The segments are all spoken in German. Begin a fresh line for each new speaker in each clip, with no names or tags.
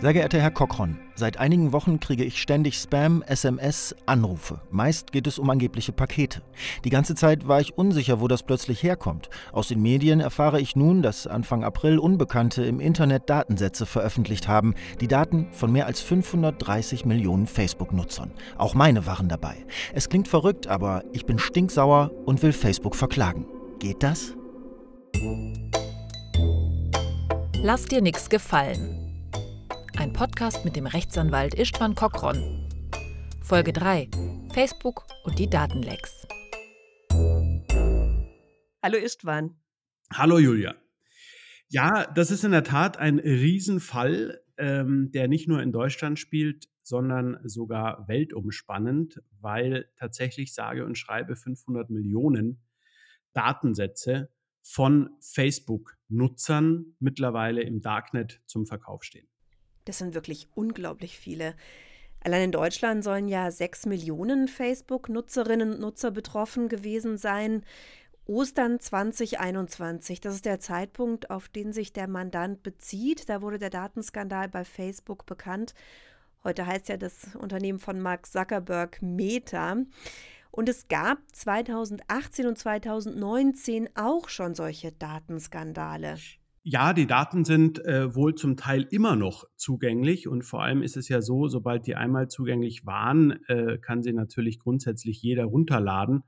Sehr geehrter Herr Cochron, seit einigen Wochen kriege ich ständig Spam, SMS, Anrufe. Meist geht es um angebliche Pakete. Die ganze Zeit war ich unsicher, wo das plötzlich herkommt. Aus den Medien erfahre ich nun, dass Anfang April Unbekannte im Internet Datensätze veröffentlicht haben. Die Daten von mehr als 530 Millionen Facebook-Nutzern. Auch meine waren dabei. Es klingt verrückt, aber ich bin stinksauer und will Facebook verklagen. Geht das?
Lass dir nichts gefallen. Ein Podcast mit dem Rechtsanwalt Istvan Kokron. Folge 3. Facebook und die Datenlecks.
Hallo Istvan.
Hallo Julia. Ja, das ist in der Tat ein Riesenfall, ähm, der nicht nur in Deutschland spielt, sondern sogar weltumspannend, weil tatsächlich sage und schreibe 500 Millionen Datensätze von Facebook-Nutzern mittlerweile im Darknet zum Verkauf stehen.
Das sind wirklich unglaublich viele. Allein in Deutschland sollen ja sechs Millionen Facebook-Nutzerinnen und Nutzer betroffen gewesen sein. Ostern 2021, das ist der Zeitpunkt, auf den sich der Mandant bezieht. Da wurde der Datenskandal bei Facebook bekannt. Heute heißt ja das Unternehmen von Mark Zuckerberg Meta. Und es gab 2018 und 2019 auch schon solche Datenskandale.
Ja, die Daten sind äh, wohl zum Teil immer noch zugänglich und vor allem ist es ja so, sobald die einmal zugänglich waren, äh, kann sie natürlich grundsätzlich jeder runterladen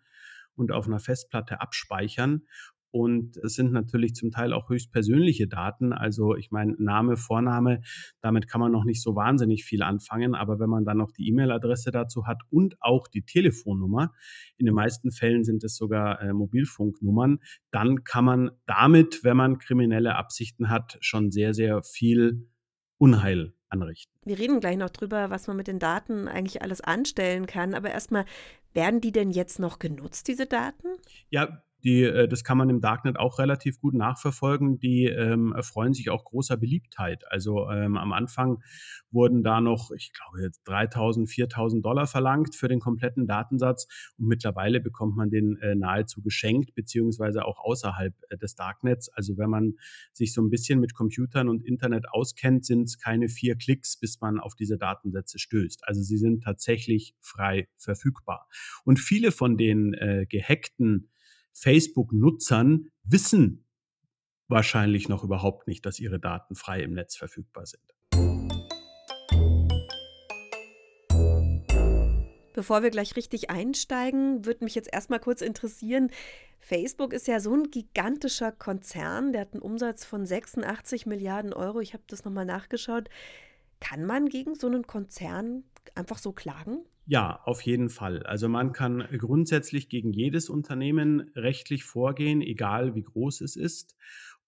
und auf einer Festplatte abspeichern. Und es sind natürlich zum Teil auch höchst persönliche Daten. Also ich meine, Name, Vorname, damit kann man noch nicht so wahnsinnig viel anfangen. Aber wenn man dann noch die E-Mail-Adresse dazu hat und auch die Telefonnummer, in den meisten Fällen sind es sogar äh, Mobilfunknummern, dann kann man damit, wenn man kriminelle Absichten hat, schon sehr, sehr viel Unheil anrichten.
Wir reden gleich noch drüber, was man mit den Daten eigentlich alles anstellen kann. Aber erstmal, werden die denn jetzt noch genutzt, diese Daten?
Ja, die, äh, das kann man im Darknet auch relativ gut nachverfolgen. Die ähm, erfreuen sich auch großer Beliebtheit. Also ähm, am Anfang wurden da noch, ich glaube, jetzt 3000, 4000 Dollar verlangt für den kompletten Datensatz. Und mittlerweile bekommt man den äh, nahezu geschenkt, beziehungsweise auch außerhalb äh, des Darknets. Also wenn man sich so ein bisschen mit Computern und Internet auskennt, sind es keine vier Klicks, bis man auf diese Datensätze stößt. Also sie sind tatsächlich frei verfügbar. Und viele von den äh, gehackten Facebook-Nutzern wissen wahrscheinlich noch überhaupt nicht, dass ihre Daten frei im Netz verfügbar sind.
Bevor wir gleich richtig einsteigen, würde mich jetzt erstmal kurz interessieren. Facebook ist ja so ein gigantischer Konzern, der hat einen Umsatz von 86 Milliarden Euro. Ich habe das nochmal nachgeschaut. Kann man gegen so einen Konzern einfach so klagen?
Ja, auf jeden Fall. Also man kann grundsätzlich gegen jedes Unternehmen rechtlich vorgehen, egal wie groß es ist.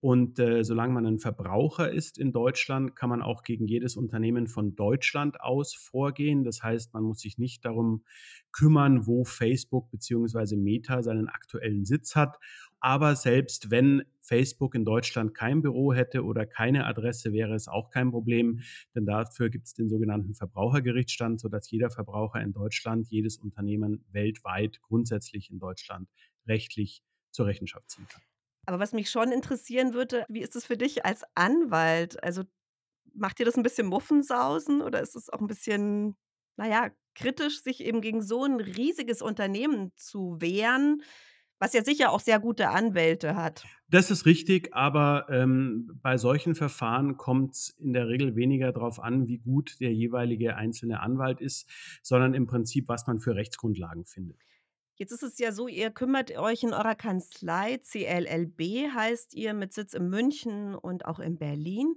Und äh, solange man ein Verbraucher ist in Deutschland, kann man auch gegen jedes Unternehmen von Deutschland aus vorgehen. Das heißt, man muss sich nicht darum kümmern, wo Facebook bzw. Meta seinen aktuellen Sitz hat. Aber selbst wenn Facebook in Deutschland kein Büro hätte oder keine Adresse, wäre es auch kein Problem, denn dafür gibt es den sogenannten Verbrauchergerichtsstand, sodass jeder Verbraucher in Deutschland, jedes Unternehmen weltweit, grundsätzlich in Deutschland rechtlich zur Rechenschaft ziehen kann.
Aber was mich schon interessieren würde, wie ist es für dich als Anwalt? Also macht dir das ein bisschen Muffensausen oder ist es auch ein bisschen, naja, kritisch, sich eben gegen so ein riesiges Unternehmen zu wehren, was ja sicher auch sehr gute Anwälte hat?
Das ist richtig, aber ähm, bei solchen Verfahren kommt es in der Regel weniger darauf an, wie gut der jeweilige einzelne Anwalt ist, sondern im Prinzip, was man für Rechtsgrundlagen findet.
Jetzt ist es ja so, ihr kümmert euch in eurer Kanzlei, CLLB heißt ihr, mit Sitz in München und auch in Berlin.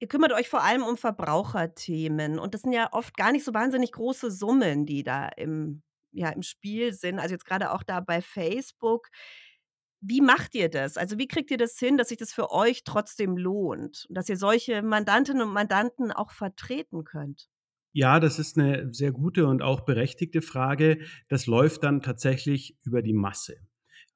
Ihr kümmert euch vor allem um Verbraucherthemen und das sind ja oft gar nicht so wahnsinnig große Summen, die da im, ja, im Spiel sind. Also jetzt gerade auch da bei Facebook. Wie macht ihr das? Also wie kriegt ihr das hin, dass sich das für euch trotzdem lohnt und dass ihr solche Mandantinnen und Mandanten auch vertreten könnt?
Ja, das ist eine sehr gute und auch berechtigte Frage. Das läuft dann tatsächlich über die Masse.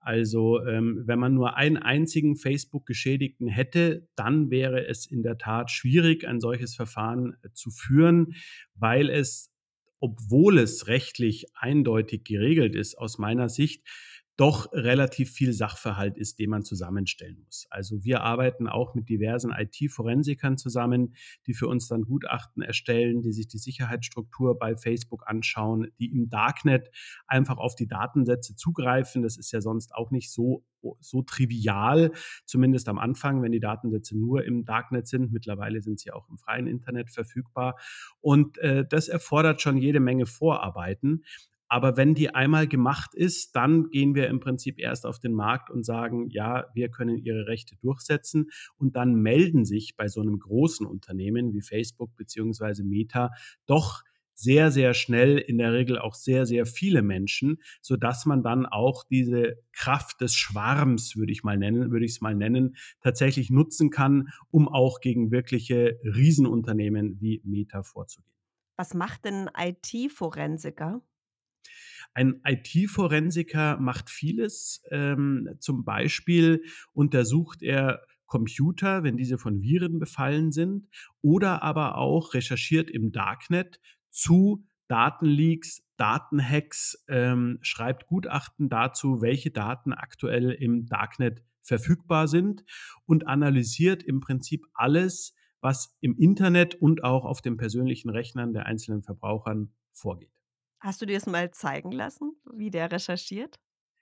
Also ähm, wenn man nur einen einzigen Facebook-Geschädigten hätte, dann wäre es in der Tat schwierig, ein solches Verfahren äh, zu führen, weil es, obwohl es rechtlich eindeutig geregelt ist, aus meiner Sicht, doch relativ viel Sachverhalt ist, den man zusammenstellen muss. Also wir arbeiten auch mit diversen IT-Forensikern zusammen, die für uns dann Gutachten erstellen, die sich die Sicherheitsstruktur bei Facebook anschauen, die im Darknet einfach auf die Datensätze zugreifen. Das ist ja sonst auch nicht so so trivial, zumindest am Anfang, wenn die Datensätze nur im Darknet sind. Mittlerweile sind sie auch im freien Internet verfügbar. Und äh, das erfordert schon jede Menge Vorarbeiten. Aber wenn die einmal gemacht ist, dann gehen wir im Prinzip erst auf den Markt und sagen, ja, wir können ihre Rechte durchsetzen. Und dann melden sich bei so einem großen Unternehmen wie Facebook beziehungsweise Meta doch sehr, sehr schnell, in der Regel auch sehr, sehr viele Menschen, so dass man dann auch diese Kraft des Schwarms, würde ich mal nennen, würde ich es mal nennen, tatsächlich nutzen kann, um auch gegen wirkliche Riesenunternehmen wie Meta vorzugehen.
Was macht denn IT-Forensiker?
Ein IT-Forensiker macht vieles. Ähm, zum Beispiel untersucht er Computer, wenn diese von Viren befallen sind, oder aber auch recherchiert im Darknet zu Datenleaks, Datenhacks, ähm, schreibt Gutachten dazu, welche Daten aktuell im Darknet verfügbar sind und analysiert im Prinzip alles, was im Internet und auch auf den persönlichen Rechnern der einzelnen Verbrauchern vorgeht.
Hast du dir das mal zeigen lassen, wie der recherchiert?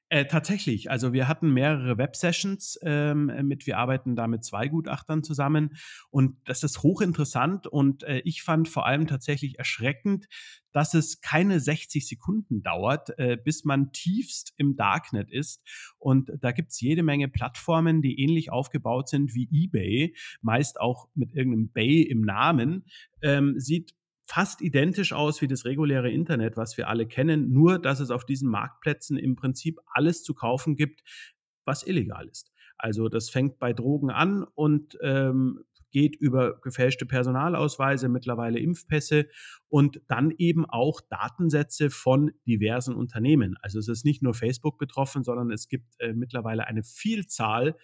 Äh, tatsächlich. Also wir hatten mehrere Web-Sessions ähm, mit, wir arbeiten da mit zwei Gutachtern zusammen und das ist hochinteressant und äh, ich fand vor allem tatsächlich erschreckend, dass es keine 60 Sekunden dauert, äh, bis man tiefst im Darknet ist. Und da gibt's jede Menge Plattformen, die ähnlich aufgebaut sind wie eBay, meist auch mit irgendeinem Bay im Namen. Ähm, sieht fast identisch aus wie das reguläre Internet, was wir alle kennen, nur dass es auf diesen Marktplätzen im Prinzip alles zu kaufen gibt, was illegal ist. Also das fängt bei Drogen an und ähm, geht über gefälschte Personalausweise, mittlerweile Impfpässe und dann eben auch Datensätze von diversen Unternehmen. Also es ist nicht nur Facebook betroffen, sondern es gibt äh, mittlerweile eine Vielzahl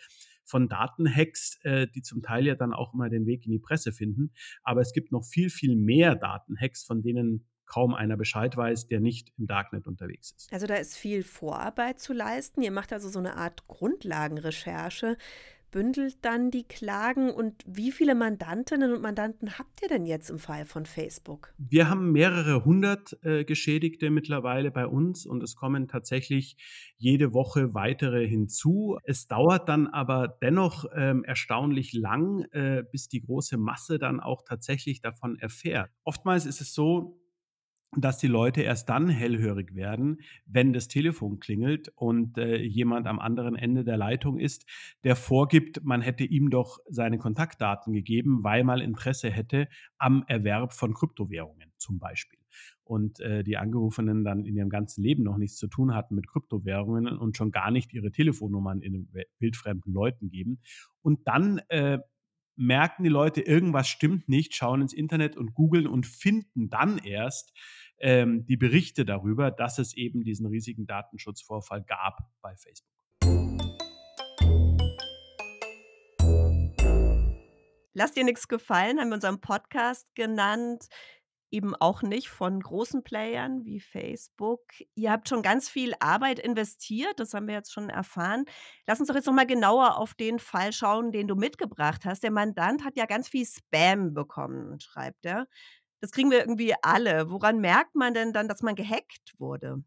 von Datenhacks, äh, die zum Teil ja dann auch immer den Weg in die Presse finden. Aber es gibt noch viel, viel mehr Datenhacks, von denen kaum einer Bescheid weiß, der nicht im Darknet unterwegs ist.
Also da ist viel Vorarbeit zu leisten. Ihr macht also so eine Art Grundlagenrecherche bündelt dann die Klagen und wie viele Mandantinnen und Mandanten habt ihr denn jetzt im Fall von Facebook?
Wir haben mehrere hundert äh, Geschädigte mittlerweile bei uns und es kommen tatsächlich jede Woche weitere hinzu. Es dauert dann aber dennoch ähm, erstaunlich lang, äh, bis die große Masse dann auch tatsächlich davon erfährt. Oftmals ist es so, dass die Leute erst dann hellhörig werden, wenn das Telefon klingelt und äh, jemand am anderen Ende der Leitung ist, der vorgibt, man hätte ihm doch seine Kontaktdaten gegeben, weil man Interesse hätte am Erwerb von Kryptowährungen zum Beispiel. Und äh, die Angerufenen dann in ihrem ganzen Leben noch nichts zu tun hatten mit Kryptowährungen und schon gar nicht ihre Telefonnummern in wildfremden Leuten geben. Und dann äh, merken die Leute, irgendwas stimmt nicht, schauen ins Internet und googeln und finden dann erst ähm, die Berichte darüber, dass es eben diesen riesigen Datenschutzvorfall gab bei Facebook.
Lass dir nichts gefallen, haben wir unseren Podcast genannt eben auch nicht von großen Playern wie Facebook. Ihr habt schon ganz viel Arbeit investiert, das haben wir jetzt schon erfahren. Lass uns doch jetzt noch mal genauer auf den Fall schauen, den du mitgebracht hast. Der Mandant hat ja ganz viel Spam bekommen, schreibt er. Das kriegen wir irgendwie alle. Woran merkt man denn dann, dass man gehackt wurde?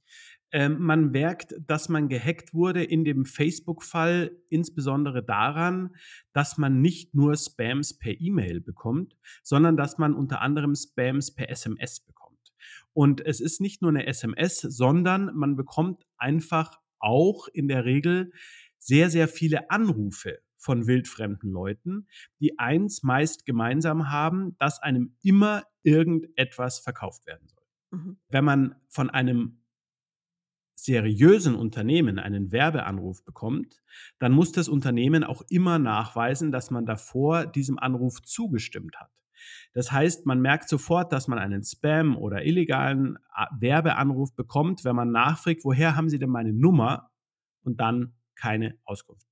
Ähm, man merkt, dass man gehackt wurde in dem Facebook-Fall insbesondere daran, dass man nicht nur Spams per E-Mail bekommt, sondern dass man unter anderem Spams per SMS bekommt. Und es ist nicht nur eine SMS, sondern man bekommt einfach auch in der Regel sehr, sehr viele Anrufe von wildfremden Leuten, die eins meist gemeinsam haben, dass einem immer irgendetwas verkauft werden soll. Mhm. Wenn man von einem seriösen Unternehmen einen Werbeanruf bekommt, dann muss das Unternehmen auch immer nachweisen, dass man davor diesem Anruf zugestimmt hat. Das heißt, man merkt sofort, dass man einen Spam oder illegalen Werbeanruf bekommt, wenn man nachfragt, woher haben Sie denn meine Nummer und dann keine Auskunft.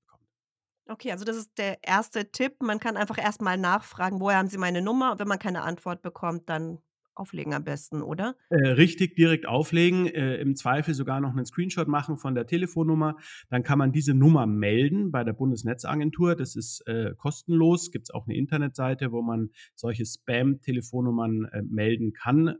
Okay, also das ist der erste Tipp. Man kann einfach erstmal nachfragen, woher haben Sie meine Nummer? Und wenn man keine Antwort bekommt, dann auflegen am besten, oder?
Äh, richtig, direkt auflegen, äh, im Zweifel sogar noch einen Screenshot machen von der Telefonnummer. Dann kann man diese Nummer melden bei der Bundesnetzagentur. Das ist äh, kostenlos. Gibt es auch eine Internetseite, wo man solche Spam-Telefonnummern äh, melden kann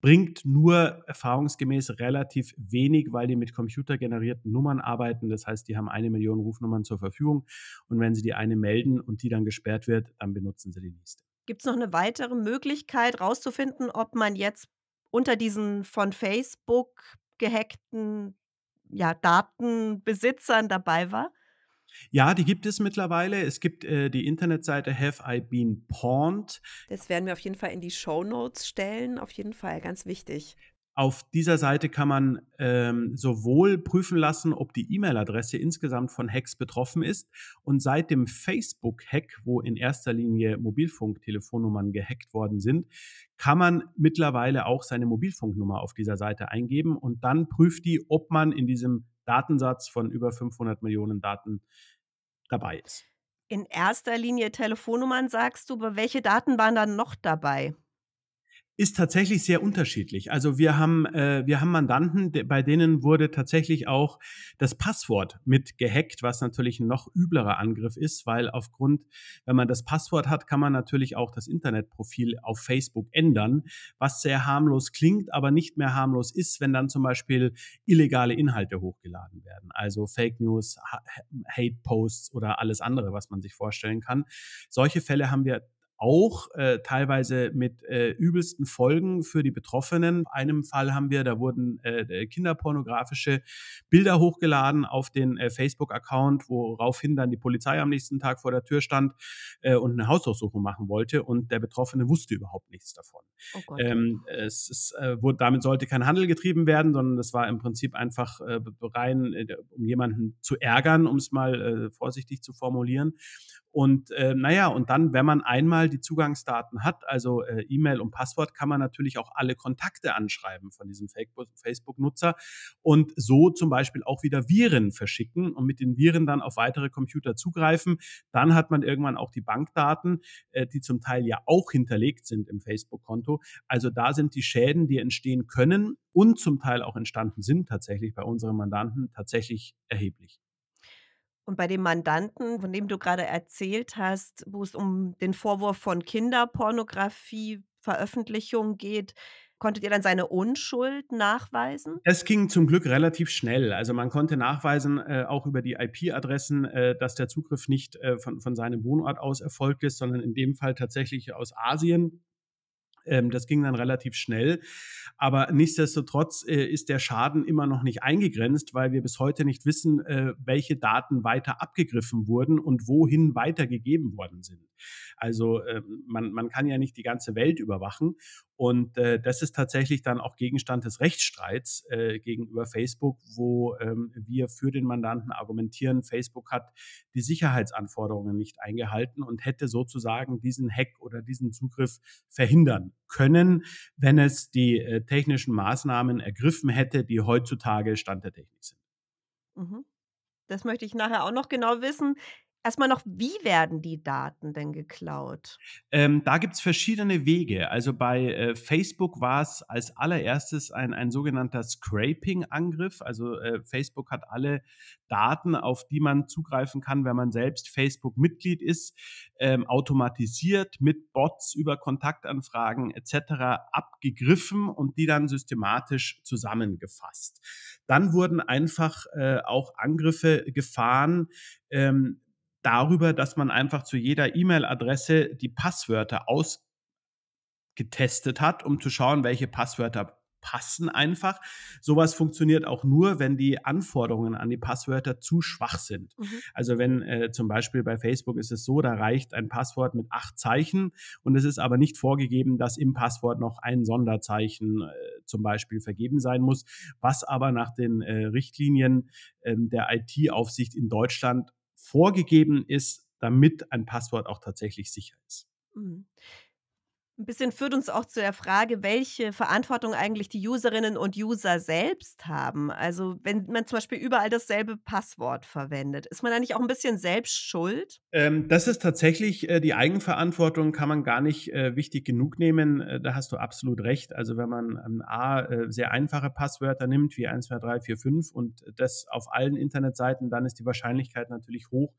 bringt nur erfahrungsgemäß relativ wenig, weil die mit computergenerierten Nummern arbeiten. Das heißt, die haben eine Million Rufnummern zur Verfügung und wenn sie die eine melden und die dann gesperrt wird, dann benutzen sie die nächste.
Gibt es noch eine weitere Möglichkeit rauszufinden, ob man jetzt unter diesen von Facebook gehackten, ja, Datenbesitzern dabei war?
Ja, die gibt es mittlerweile. Es gibt äh, die Internetseite Have I Been Pawned?
Das werden wir auf jeden Fall in die Show Notes stellen. Auf jeden Fall, ganz wichtig.
Auf dieser Seite kann man ähm, sowohl prüfen lassen, ob die E-Mail-Adresse insgesamt von Hacks betroffen ist. Und seit dem Facebook-Hack, wo in erster Linie Mobilfunktelefonnummern gehackt worden sind, kann man mittlerweile auch seine Mobilfunknummer auf dieser Seite eingeben und dann prüft die, ob man in diesem Datensatz von über 500 Millionen Daten dabei ist.
In erster Linie Telefonnummern sagst du, aber welche Daten waren dann noch dabei?
Ist tatsächlich sehr unterschiedlich. Also wir haben, äh, wir haben Mandanten, bei denen wurde tatsächlich auch das Passwort mit gehackt, was natürlich ein noch üblerer Angriff ist, weil aufgrund, wenn man das Passwort hat, kann man natürlich auch das Internetprofil auf Facebook ändern, was sehr harmlos klingt, aber nicht mehr harmlos ist, wenn dann zum Beispiel illegale Inhalte hochgeladen werden. Also Fake News, Hate Posts oder alles andere, was man sich vorstellen kann. Solche Fälle haben wir auch äh, teilweise mit äh, übelsten Folgen für die Betroffenen. In einem Fall haben wir, da wurden äh, kinderpornografische Bilder hochgeladen auf den äh, Facebook-Account, woraufhin dann die Polizei am nächsten Tag vor der Tür stand äh, und eine Hausdurchsuchung machen wollte und der Betroffene wusste überhaupt nichts davon. Oh ähm, es ist, äh, wurde, damit sollte kein Handel getrieben werden, sondern es war im Prinzip einfach äh, rein, äh, um jemanden zu ärgern, um es mal äh, vorsichtig zu formulieren. Und äh, naja, und dann, wenn man einmal die Zugangsdaten hat, also äh, E-Mail und Passwort, kann man natürlich auch alle Kontakte anschreiben von diesem Facebook-Nutzer und so zum Beispiel auch wieder Viren verschicken und mit den Viren dann auf weitere Computer zugreifen. Dann hat man irgendwann auch die Bankdaten, äh, die zum Teil ja auch hinterlegt sind im Facebook-Konto. Also da sind die Schäden, die entstehen können und zum Teil auch entstanden sind tatsächlich bei unseren Mandanten tatsächlich erheblich.
Und bei dem Mandanten, von dem du gerade erzählt hast, wo es um den Vorwurf von Kinderpornografie, Veröffentlichung geht, konntet ihr dann seine Unschuld nachweisen?
Es ging zum Glück relativ schnell. Also man konnte nachweisen, äh, auch über die IP-Adressen, äh, dass der Zugriff nicht äh, von, von seinem Wohnort aus erfolgt ist, sondern in dem Fall tatsächlich aus Asien. Ähm, das ging dann relativ schnell. Aber nichtsdestotrotz äh, ist der Schaden immer noch nicht eingegrenzt, weil wir bis heute nicht wissen, äh, welche Daten weiter abgegriffen wurden und wohin weitergegeben worden sind. Also äh, man, man kann ja nicht die ganze Welt überwachen. Und äh, das ist tatsächlich dann auch Gegenstand des Rechtsstreits äh, gegenüber Facebook, wo ähm, wir für den Mandanten argumentieren, Facebook hat die Sicherheitsanforderungen nicht eingehalten und hätte sozusagen diesen Hack oder diesen Zugriff verhindern können, wenn es die äh, technischen Maßnahmen ergriffen hätte, die heutzutage Stand der Technik sind.
Mhm. Das möchte ich nachher auch noch genau wissen. Erstmal noch, wie werden die Daten denn geklaut?
Ähm, da es verschiedene Wege. Also bei äh, Facebook war es als allererstes ein, ein sogenannter Scraping-Angriff. Also äh, Facebook hat alle Daten, auf die man zugreifen kann, wenn man selbst Facebook-Mitglied ist, ähm, automatisiert mit Bots über Kontaktanfragen etc. abgegriffen und die dann systematisch zusammengefasst. Dann wurden einfach äh, auch Angriffe gefahren, ähm, darüber, dass man einfach zu jeder E-Mail-Adresse die Passwörter ausgetestet hat, um zu schauen, welche Passwörter passen einfach. Sowas funktioniert auch nur, wenn die Anforderungen an die Passwörter zu schwach sind. Mhm. Also wenn äh, zum Beispiel bei Facebook ist es so, da reicht ein Passwort mit acht Zeichen und es ist aber nicht vorgegeben, dass im Passwort noch ein Sonderzeichen äh, zum Beispiel vergeben sein muss, was aber nach den äh, Richtlinien ähm, der IT-Aufsicht in Deutschland vorgegeben ist, damit ein Passwort auch tatsächlich sicher ist. Mhm.
Ein bisschen führt uns auch zu der Frage, welche Verantwortung eigentlich die Userinnen und User selbst haben. Also, wenn man zum Beispiel überall dasselbe Passwort verwendet, ist man da nicht auch ein bisschen selbst schuld?
Ähm, das ist tatsächlich äh, die Eigenverantwortung kann man gar nicht äh, wichtig genug nehmen. Äh, da hast du absolut recht. Also, wenn man, ähm, A, äh, sehr einfache Passwörter nimmt, wie 1, 2, 3, 4, 5 und das auf allen Internetseiten, dann ist die Wahrscheinlichkeit natürlich hoch,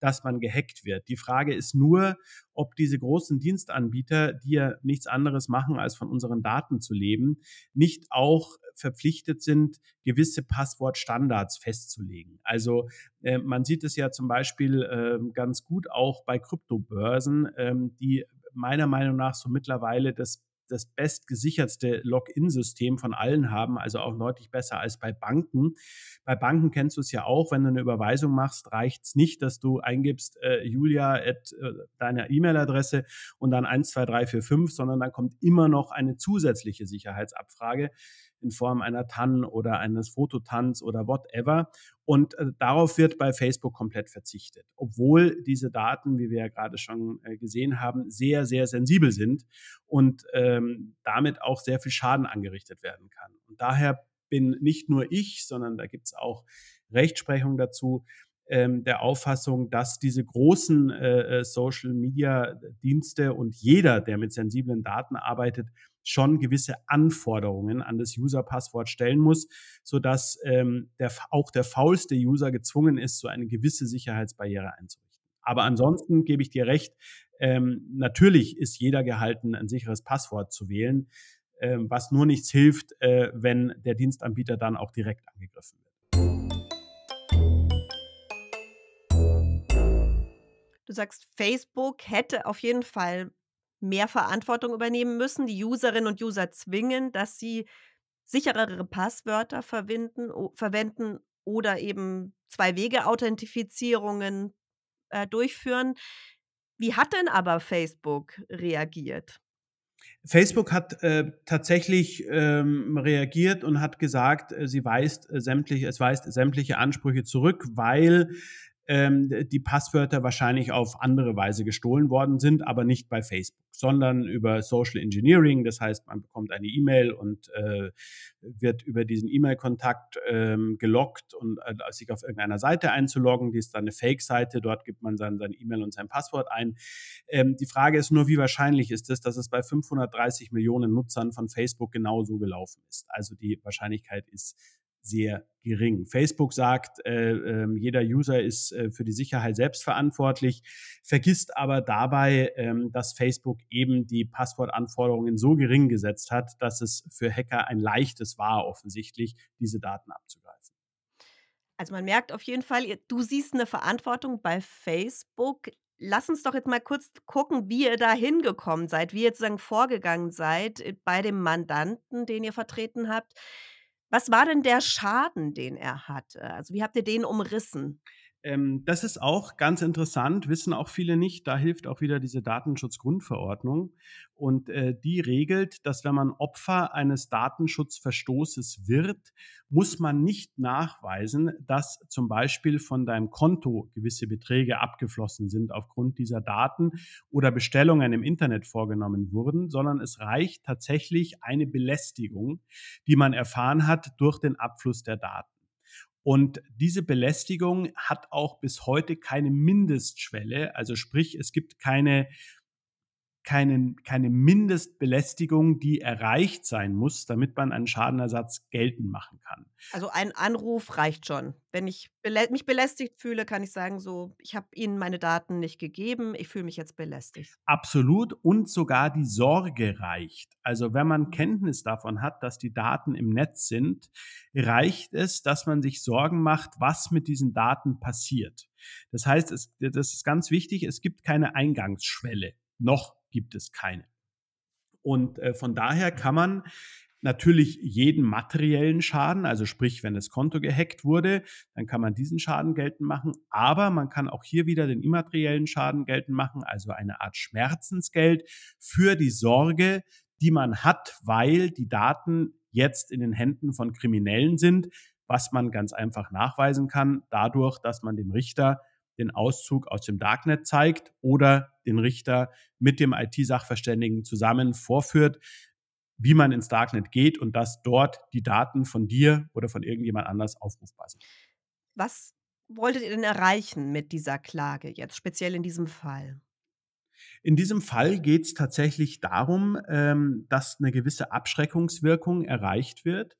dass man gehackt wird. Die Frage ist nur, ob diese großen Dienstanbieter, die ja nichts anderes machen, als von unseren Daten zu leben, nicht auch verpflichtet sind, gewisse Passwortstandards festzulegen. Also äh, man sieht es ja zum Beispiel äh, ganz gut auch bei Kryptobörsen, ähm, die meiner Meinung nach so mittlerweile das das bestgesichertste Login-System von allen haben, also auch deutlich besser als bei Banken. Bei Banken kennst du es ja auch, wenn du eine Überweisung machst, reicht es nicht, dass du eingibst äh, Julia at äh, deiner E-Mail-Adresse und dann 1, 2, 3, 4, 5, sondern dann kommt immer noch eine zusätzliche Sicherheitsabfrage in Form einer TAN oder eines Fototans oder whatever. Und äh, darauf wird bei Facebook komplett verzichtet, obwohl diese Daten, wie wir ja gerade schon äh, gesehen haben, sehr, sehr sensibel sind und ähm, damit auch sehr viel Schaden angerichtet werden kann. Und daher bin nicht nur ich, sondern da gibt es auch Rechtsprechung dazu, ähm, der Auffassung, dass diese großen äh, äh Social-Media-Dienste und jeder, der mit sensiblen Daten arbeitet, schon gewisse Anforderungen an das User-Passwort stellen muss, sodass ähm, der, auch der faulste User gezwungen ist, so eine gewisse Sicherheitsbarriere einzurichten. Aber ansonsten gebe ich dir recht, ähm, natürlich ist jeder gehalten, ein sicheres Passwort zu wählen, ähm, was nur nichts hilft, äh, wenn der Dienstanbieter dann auch direkt angegriffen wird.
Du sagst, Facebook hätte auf jeden Fall mehr Verantwortung übernehmen müssen, die Userinnen und User zwingen, dass sie sicherere Passwörter verwenden, verwenden oder eben Zwei-Wege-Authentifizierungen äh, durchführen. Wie hat denn aber Facebook reagiert?
Facebook hat äh, tatsächlich ähm, reagiert und hat gesagt, äh, sie weist äh, sämtliche, es weist sämtliche Ansprüche zurück, weil ähm, die Passwörter wahrscheinlich auf andere Weise gestohlen worden sind, aber nicht bei Facebook, sondern über Social Engineering. Das heißt, man bekommt eine E-Mail und äh, wird über diesen E-Mail-Kontakt ähm, gelockt und äh, sich auf irgendeiner Seite einzuloggen. Die ist dann eine Fake-Seite. Dort gibt man dann sein E-Mail und sein Passwort ein. Ähm, die Frage ist nur, wie wahrscheinlich ist es, dass es bei 530 Millionen Nutzern von Facebook genauso gelaufen ist. Also die Wahrscheinlichkeit ist sehr gering. Facebook sagt, äh, äh, jeder User ist äh, für die Sicherheit selbst verantwortlich, vergisst aber dabei, ähm, dass Facebook eben die Passwortanforderungen so gering gesetzt hat, dass es für Hacker ein leichtes war, offensichtlich diese Daten abzugreifen.
Also man merkt auf jeden Fall, du siehst eine Verantwortung bei Facebook. Lass uns doch jetzt mal kurz gucken, wie ihr da hingekommen seid, wie ihr sozusagen vorgegangen seid äh, bei dem Mandanten, den ihr vertreten habt. Was war denn der Schaden, den er hatte? Also, wie habt ihr den umrissen?
Ähm, das ist auch ganz interessant, wissen auch viele nicht. Da hilft auch wieder diese Datenschutzgrundverordnung. Und äh, die regelt, dass wenn man Opfer eines Datenschutzverstoßes wird, muss man nicht nachweisen, dass zum Beispiel von deinem Konto gewisse Beträge abgeflossen sind aufgrund dieser Daten oder Bestellungen im Internet vorgenommen wurden, sondern es reicht tatsächlich eine Belästigung, die man erfahren hat durch den Abfluss der Daten. Und diese Belästigung hat auch bis heute keine Mindestschwelle. Also sprich, es gibt keine keine, keine Mindestbelästigung, die erreicht sein muss, damit man einen Schadenersatz geltend machen kann.
Also ein Anruf reicht schon. Wenn ich belä mich belästigt fühle, kann ich sagen, so, ich habe Ihnen meine Daten nicht gegeben, ich fühle mich jetzt belästigt.
Absolut. Und sogar die Sorge reicht. Also wenn man Kenntnis davon hat, dass die Daten im Netz sind, reicht es, dass man sich Sorgen macht, was mit diesen Daten passiert. Das heißt, es, das ist ganz wichtig, es gibt keine Eingangsschwelle. Noch gibt es keine. Und äh, von daher kann man natürlich jeden materiellen Schaden, also sprich, wenn das Konto gehackt wurde, dann kann man diesen Schaden geltend machen, aber man kann auch hier wieder den immateriellen Schaden geltend machen, also eine Art Schmerzensgeld für die Sorge, die man hat, weil die Daten jetzt in den Händen von Kriminellen sind, was man ganz einfach nachweisen kann, dadurch, dass man dem Richter den Auszug aus dem Darknet zeigt oder den Richter mit dem IT-Sachverständigen zusammen vorführt, wie man ins Darknet geht und dass dort die Daten von dir oder von irgendjemand anders aufrufbar sind.
Was wolltet ihr denn erreichen mit dieser Klage jetzt, speziell in diesem Fall?
In diesem Fall geht es tatsächlich darum, ähm, dass eine gewisse Abschreckungswirkung erreicht wird,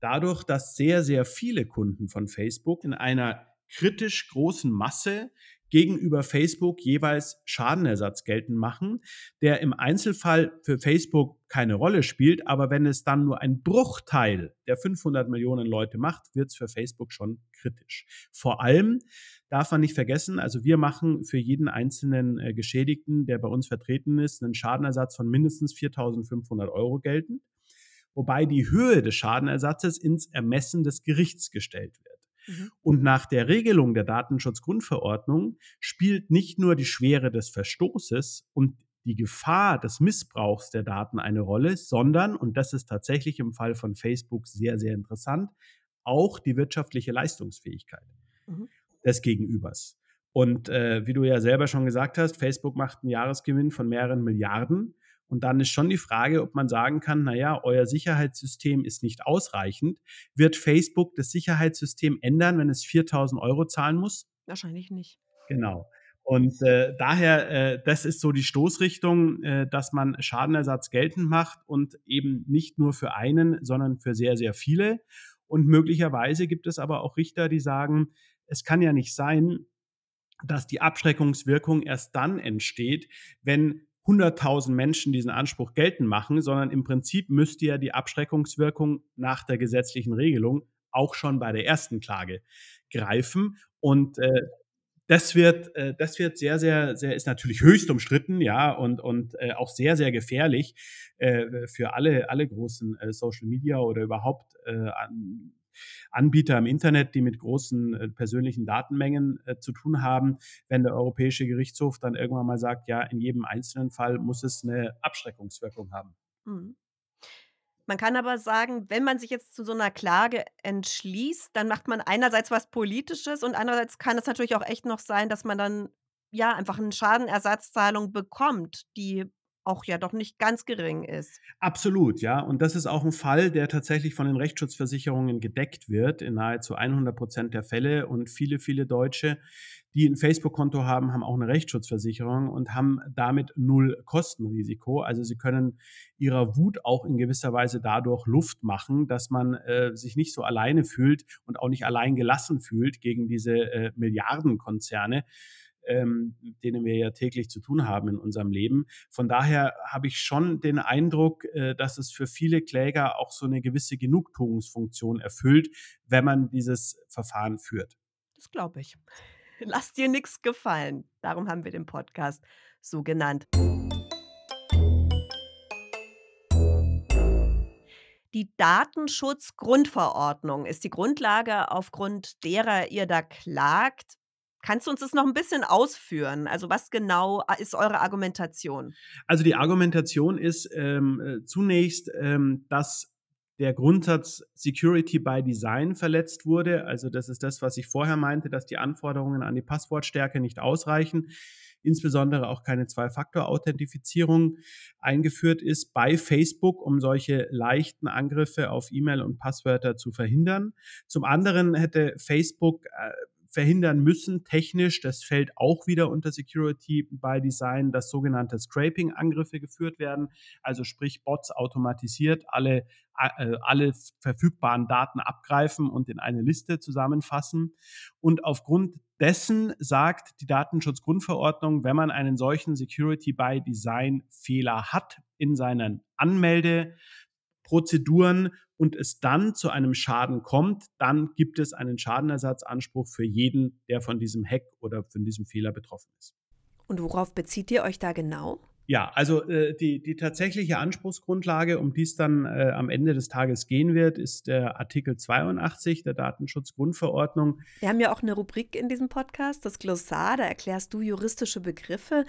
dadurch, dass sehr, sehr viele Kunden von Facebook in einer kritisch großen Masse gegenüber Facebook jeweils Schadenersatz geltend machen, der im Einzelfall für Facebook keine Rolle spielt, aber wenn es dann nur ein Bruchteil der 500 Millionen Leute macht, wird es für Facebook schon kritisch. Vor allem darf man nicht vergessen, also wir machen für jeden einzelnen äh, Geschädigten, der bei uns vertreten ist, einen Schadenersatz von mindestens 4.500 Euro geltend, wobei die Höhe des Schadenersatzes ins Ermessen des Gerichts gestellt wird. Mhm. Und nach der Regelung der Datenschutzgrundverordnung spielt nicht nur die Schwere des Verstoßes und die Gefahr des Missbrauchs der Daten eine Rolle, sondern, und das ist tatsächlich im Fall von Facebook sehr, sehr interessant, auch die wirtschaftliche Leistungsfähigkeit mhm. des Gegenübers. Und äh, wie du ja selber schon gesagt hast, Facebook macht einen Jahresgewinn von mehreren Milliarden. Und dann ist schon die Frage, ob man sagen kann, naja, euer Sicherheitssystem ist nicht ausreichend. Wird Facebook das Sicherheitssystem ändern, wenn es 4000 Euro zahlen muss?
Wahrscheinlich nicht.
Genau. Und äh, daher, äh, das ist so die Stoßrichtung, äh, dass man Schadenersatz geltend macht und eben nicht nur für einen, sondern für sehr, sehr viele. Und möglicherweise gibt es aber auch Richter, die sagen, es kann ja nicht sein, dass die Abschreckungswirkung erst dann entsteht, wenn 100.000 Menschen diesen Anspruch geltend machen, sondern im Prinzip müsste ja die Abschreckungswirkung nach der gesetzlichen Regelung auch schon bei der ersten Klage greifen. Und äh, das wird, äh, das wird sehr, sehr, sehr, ist natürlich höchst umstritten, ja, und, und äh, auch sehr, sehr gefährlich äh, für alle, alle großen äh, Social Media oder überhaupt äh, an, Anbieter im Internet, die mit großen äh, persönlichen Datenmengen äh, zu tun haben, wenn der Europäische Gerichtshof dann irgendwann mal sagt, ja, in jedem einzelnen Fall muss es eine Abschreckungswirkung haben. Mhm.
Man kann aber sagen, wenn man sich jetzt zu so einer Klage entschließt, dann macht man einerseits was Politisches und andererseits kann es natürlich auch echt noch sein, dass man dann ja einfach eine Schadenersatzzahlung bekommt, die auch ja doch nicht ganz gering ist.
Absolut, ja. Und das ist auch ein Fall, der tatsächlich von den Rechtsschutzversicherungen gedeckt wird, in nahezu 100 Prozent der Fälle. Und viele, viele Deutsche, die ein Facebook-Konto haben, haben auch eine Rechtsschutzversicherung und haben damit null Kostenrisiko. Also sie können ihrer Wut auch in gewisser Weise dadurch Luft machen, dass man äh, sich nicht so alleine fühlt und auch nicht allein gelassen fühlt gegen diese äh, Milliardenkonzerne ähm, denen wir ja täglich zu tun haben in unserem Leben. Von daher habe ich schon den Eindruck, äh, dass es für viele Kläger auch so eine gewisse Genugtuungsfunktion erfüllt, wenn man dieses Verfahren führt.
Das glaube ich. Lass dir nichts gefallen. Darum haben wir den Podcast so genannt. Die Datenschutzgrundverordnung ist die Grundlage, aufgrund derer ihr da klagt. Kannst du uns das noch ein bisschen ausführen? Also, was genau ist eure Argumentation?
Also, die Argumentation ist ähm, äh, zunächst, ähm, dass der Grundsatz Security by Design verletzt wurde. Also, das ist das, was ich vorher meinte, dass die Anforderungen an die Passwortstärke nicht ausreichen insbesondere auch keine Zwei-Faktor-Authentifizierung eingeführt ist bei Facebook, um solche leichten Angriffe auf E-Mail und Passwörter zu verhindern. Zum anderen hätte Facebook äh, verhindern müssen, technisch, das fällt auch wieder unter Security by Design, dass sogenannte Scraping-Angriffe geführt werden, also sprich Bots automatisiert alle, äh, alle verfügbaren Daten abgreifen und in eine Liste zusammenfassen. Und aufgrund dessen sagt die Datenschutzgrundverordnung, wenn man einen solchen Security by Design Fehler hat in seinen Anmelde Prozeduren und es dann zu einem Schaden kommt, dann gibt es einen Schadenersatzanspruch für jeden, der von diesem Hack oder von diesem Fehler betroffen ist.
Und worauf bezieht ihr euch da genau?
Ja, also äh, die, die tatsächliche Anspruchsgrundlage, um die es dann äh, am Ende des Tages gehen wird, ist der Artikel 82 der Datenschutzgrundverordnung.
Wir haben ja auch eine Rubrik in diesem Podcast, das Glossar, da erklärst du juristische Begriffe.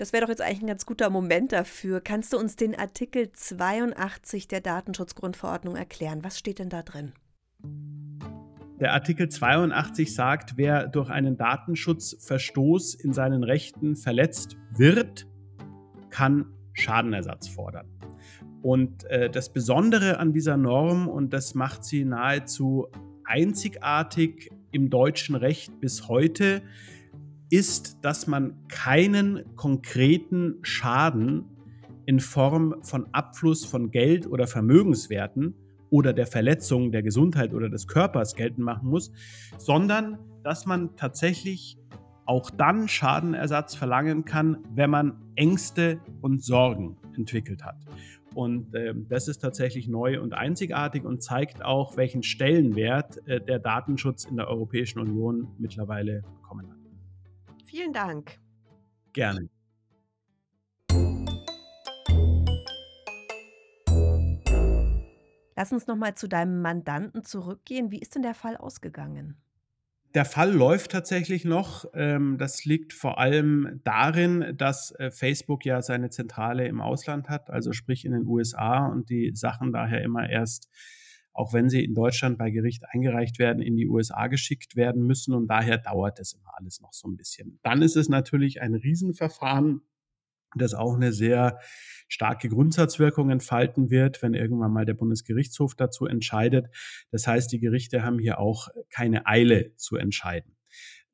Das wäre doch jetzt eigentlich ein ganz guter Moment dafür. Kannst du uns den Artikel 82 der Datenschutzgrundverordnung erklären? Was steht denn da drin?
Der Artikel 82 sagt, wer durch einen Datenschutzverstoß in seinen Rechten verletzt wird, kann Schadenersatz fordern. Und äh, das Besondere an dieser Norm, und das macht sie nahezu einzigartig im deutschen Recht bis heute, ist, dass man keinen konkreten Schaden in Form von Abfluss von Geld oder Vermögenswerten oder der Verletzung der Gesundheit oder des Körpers geltend machen muss, sondern dass man tatsächlich auch dann Schadenersatz verlangen kann, wenn man Ängste und Sorgen entwickelt hat. Und äh, das ist tatsächlich neu und einzigartig und zeigt auch, welchen Stellenwert äh, der Datenschutz in der Europäischen Union mittlerweile bekommen hat.
Vielen Dank.
Gerne.
Lass uns noch mal zu deinem Mandanten zurückgehen. Wie ist denn der Fall ausgegangen?
Der Fall läuft tatsächlich noch. Ähm, das liegt vor allem darin, dass äh, Facebook ja seine Zentrale im Ausland hat, also sprich in den USA und die Sachen daher immer erst, auch wenn sie in Deutschland bei Gericht eingereicht werden, in die USA geschickt werden müssen und daher dauert es immer alles noch so ein bisschen. Dann ist es natürlich ein Riesenverfahren, das auch eine sehr starke Grundsatzwirkung entfalten wird, wenn irgendwann mal der Bundesgerichtshof dazu entscheidet. Das heißt, die Gerichte haben hier auch keine Eile zu entscheiden.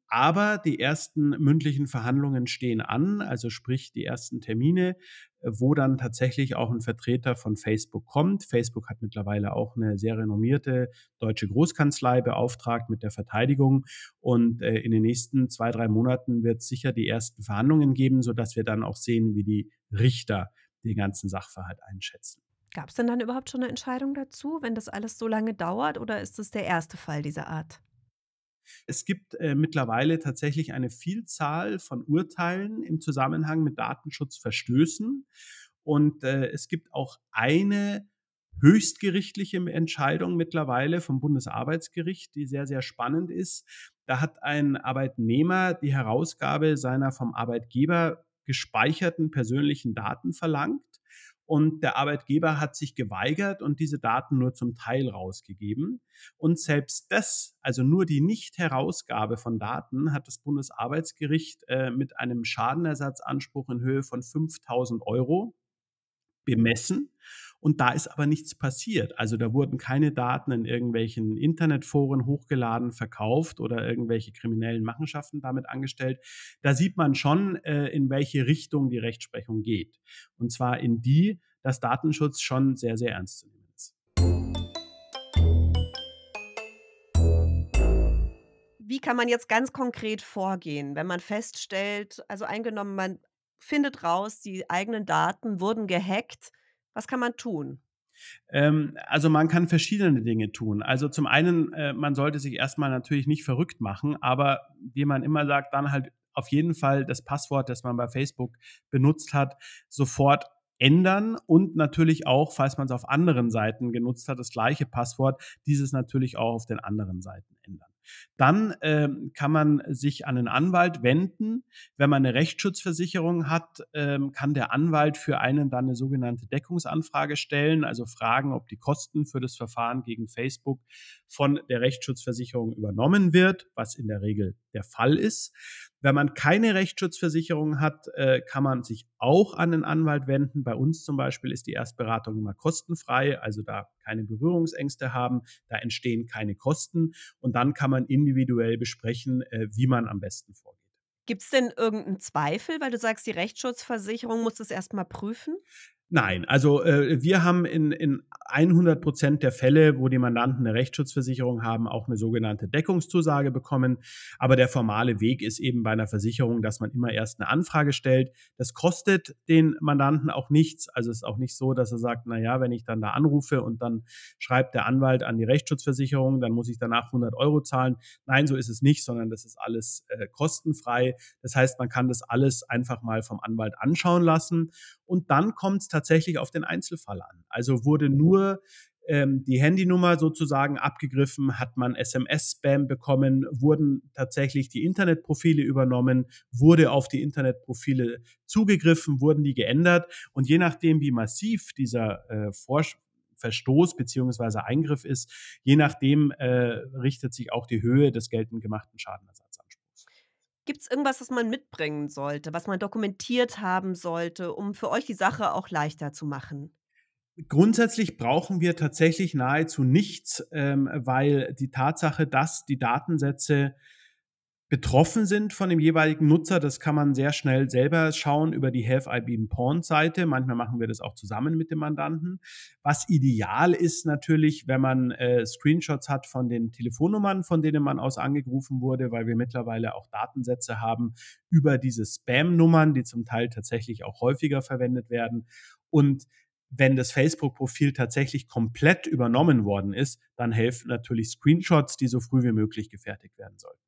Aber die ersten mündlichen Verhandlungen stehen an, also sprich die ersten Termine, wo dann tatsächlich auch ein Vertreter von Facebook kommt. Facebook hat mittlerweile auch eine sehr renommierte deutsche Großkanzlei beauftragt mit der Verteidigung. Und äh, in den nächsten zwei, drei Monaten wird es sicher die ersten Verhandlungen geben, sodass wir dann auch sehen, wie die Richter den ganzen Sachverhalt einschätzen.
Gab es denn dann überhaupt schon eine Entscheidung dazu, wenn das alles so lange dauert, oder ist es der erste Fall dieser Art?
Es gibt äh, mittlerweile tatsächlich eine Vielzahl von Urteilen im Zusammenhang mit Datenschutzverstößen. Und äh, es gibt auch eine höchstgerichtliche Entscheidung mittlerweile vom Bundesarbeitsgericht, die sehr, sehr spannend ist. Da hat ein Arbeitnehmer die Herausgabe seiner vom Arbeitgeber gespeicherten persönlichen Daten verlangt. Und der Arbeitgeber hat sich geweigert und diese Daten nur zum Teil rausgegeben. Und selbst das, also nur die Nicht-Herausgabe von Daten, hat das Bundesarbeitsgericht äh, mit einem Schadenersatzanspruch in Höhe von 5000 Euro bemessen. Und da ist aber nichts passiert. Also da wurden keine Daten in irgendwelchen Internetforen hochgeladen, verkauft oder irgendwelche kriminellen Machenschaften damit angestellt. Da sieht man schon, äh, in welche Richtung die Rechtsprechung geht. Und zwar in die, dass Datenschutz schon sehr, sehr ernst zu nehmen ist.
Wie kann man jetzt ganz konkret vorgehen, wenn man feststellt, also eingenommen, man findet raus, die eigenen Daten wurden gehackt. Was kann man tun?
Ähm, also man kann verschiedene Dinge tun. Also zum einen, äh, man sollte sich erstmal natürlich nicht verrückt machen, aber wie man immer sagt, dann halt auf jeden Fall das Passwort, das man bei Facebook benutzt hat, sofort ändern und natürlich auch, falls man es auf anderen Seiten genutzt hat, das gleiche Passwort, dieses natürlich auch auf den anderen Seiten ändern. Dann ähm, kann man sich an einen Anwalt wenden. Wenn man eine Rechtsschutzversicherung hat, ähm, kann der Anwalt für einen dann eine sogenannte Deckungsanfrage stellen, also fragen, ob die Kosten für das Verfahren gegen Facebook von der Rechtsschutzversicherung übernommen wird, was in der Regel der Fall ist. Wenn man keine Rechtsschutzversicherung hat, äh, kann man sich auch an den Anwalt wenden. Bei uns zum Beispiel ist die Erstberatung immer kostenfrei, also da keine Berührungsängste haben, da entstehen keine Kosten und dann kann man individuell besprechen, äh, wie man am besten vorgeht.
Gibt es denn irgendeinen Zweifel, weil du sagst, die Rechtsschutzversicherung muss das erstmal prüfen?
Nein, also äh, wir haben in, in 100 Prozent der Fälle, wo die Mandanten eine Rechtsschutzversicherung haben, auch eine sogenannte Deckungszusage bekommen. Aber der formale Weg ist eben bei einer Versicherung, dass man immer erst eine Anfrage stellt. Das kostet den Mandanten auch nichts. Also es ist auch nicht so, dass er sagt, na ja, wenn ich dann da anrufe und dann schreibt der Anwalt an die Rechtsschutzversicherung, dann muss ich danach 100 Euro zahlen. Nein, so ist es nicht, sondern das ist alles äh, kostenfrei. Das heißt, man kann das alles einfach mal vom Anwalt anschauen lassen. Und dann kommt es tatsächlich auf den Einzelfall an. Also wurde nur ähm, die Handynummer sozusagen abgegriffen, hat man SMS-Spam bekommen, wurden tatsächlich die Internetprofile übernommen, wurde auf die Internetprofile zugegriffen, wurden die geändert und je nachdem, wie massiv dieser äh, Vorsch Verstoß beziehungsweise Eingriff ist. Je nachdem äh, richtet sich auch die Höhe des geltend gemachten Schadenersatzanspruchs.
Gibt es irgendwas, was man mitbringen sollte, was man dokumentiert haben sollte, um für euch die Sache auch leichter zu machen?
Grundsätzlich brauchen wir tatsächlich nahezu nichts, ähm, weil die Tatsache, dass die Datensätze betroffen sind von dem jeweiligen Nutzer. Das kann man sehr schnell selber schauen über die Have I Been Porn Seite. Manchmal machen wir das auch zusammen mit dem Mandanten. Was ideal ist natürlich, wenn man äh, Screenshots hat von den Telefonnummern, von denen man aus angerufen wurde, weil wir mittlerweile auch Datensätze haben über diese Spam-Nummern, die zum Teil tatsächlich auch häufiger verwendet werden. Und wenn das Facebook-Profil tatsächlich komplett übernommen worden ist, dann helfen natürlich Screenshots, die so früh wie möglich gefertigt werden sollten.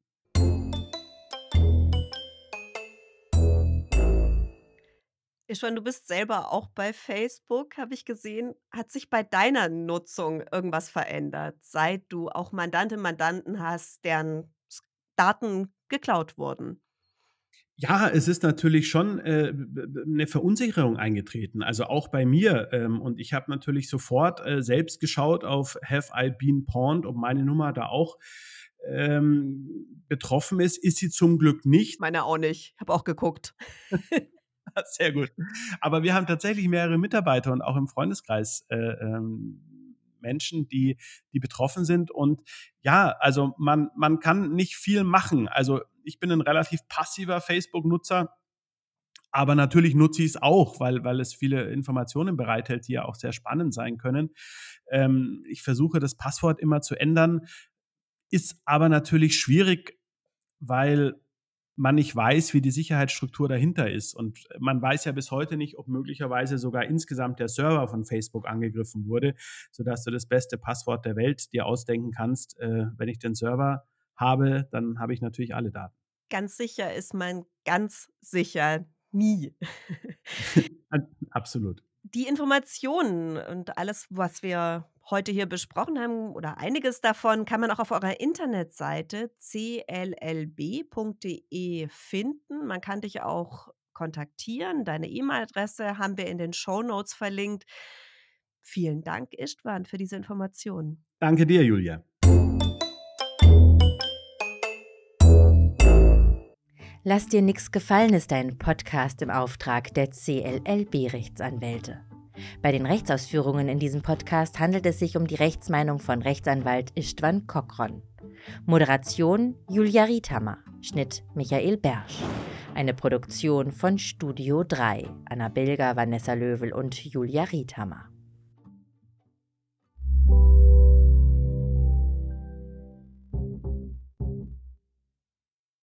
Ishwan, du bist selber auch bei Facebook, habe ich gesehen. Hat sich bei deiner Nutzung irgendwas verändert, seit du auch Mandantinnen, Mandanten hast, deren Daten geklaut wurden?
Ja, es ist natürlich schon äh, eine Verunsicherung eingetreten, also auch bei mir. Ähm, und ich habe natürlich sofort äh, selbst geschaut auf Have I Been Pawned, ob meine Nummer da auch ähm, betroffen ist. Ist sie zum Glück nicht.
Meine auch nicht. Ich habe auch geguckt.
Sehr gut. Aber wir haben tatsächlich mehrere Mitarbeiter und auch im Freundeskreis äh, ähm, Menschen, die, die betroffen sind. Und ja, also man, man kann nicht viel machen. Also ich bin ein relativ passiver Facebook-Nutzer. Aber natürlich nutze ich es auch, weil, weil es viele Informationen bereithält, die ja auch sehr spannend sein können. Ähm, ich versuche das Passwort immer zu ändern, ist aber natürlich schwierig, weil man nicht weiß, wie die Sicherheitsstruktur dahinter ist. Und man weiß ja bis heute nicht, ob möglicherweise sogar insgesamt der Server von Facebook angegriffen wurde, sodass du das beste Passwort der Welt dir ausdenken kannst. Äh, wenn ich den Server habe, dann habe ich natürlich alle Daten.
Ganz sicher ist man ganz sicher nie.
Absolut.
Die Informationen und alles, was wir heute hier besprochen haben oder einiges davon kann man auch auf eurer Internetseite cllb.de finden. Man kann dich auch kontaktieren. Deine E-Mail-Adresse haben wir in den Show Notes verlinkt. Vielen Dank, Istvan, für diese Informationen.
Danke dir, Julia.
Lass dir nichts gefallen ist ein Podcast im Auftrag der CLLB-Rechtsanwälte. Bei den Rechtsausführungen in diesem Podcast handelt es sich um die Rechtsmeinung von Rechtsanwalt Istvan Kokron. Moderation Julia Riethammer, Schnitt Michael Bersch. Eine Produktion von Studio 3, Anna Bilger, Vanessa Löwel und Julia Riethammer.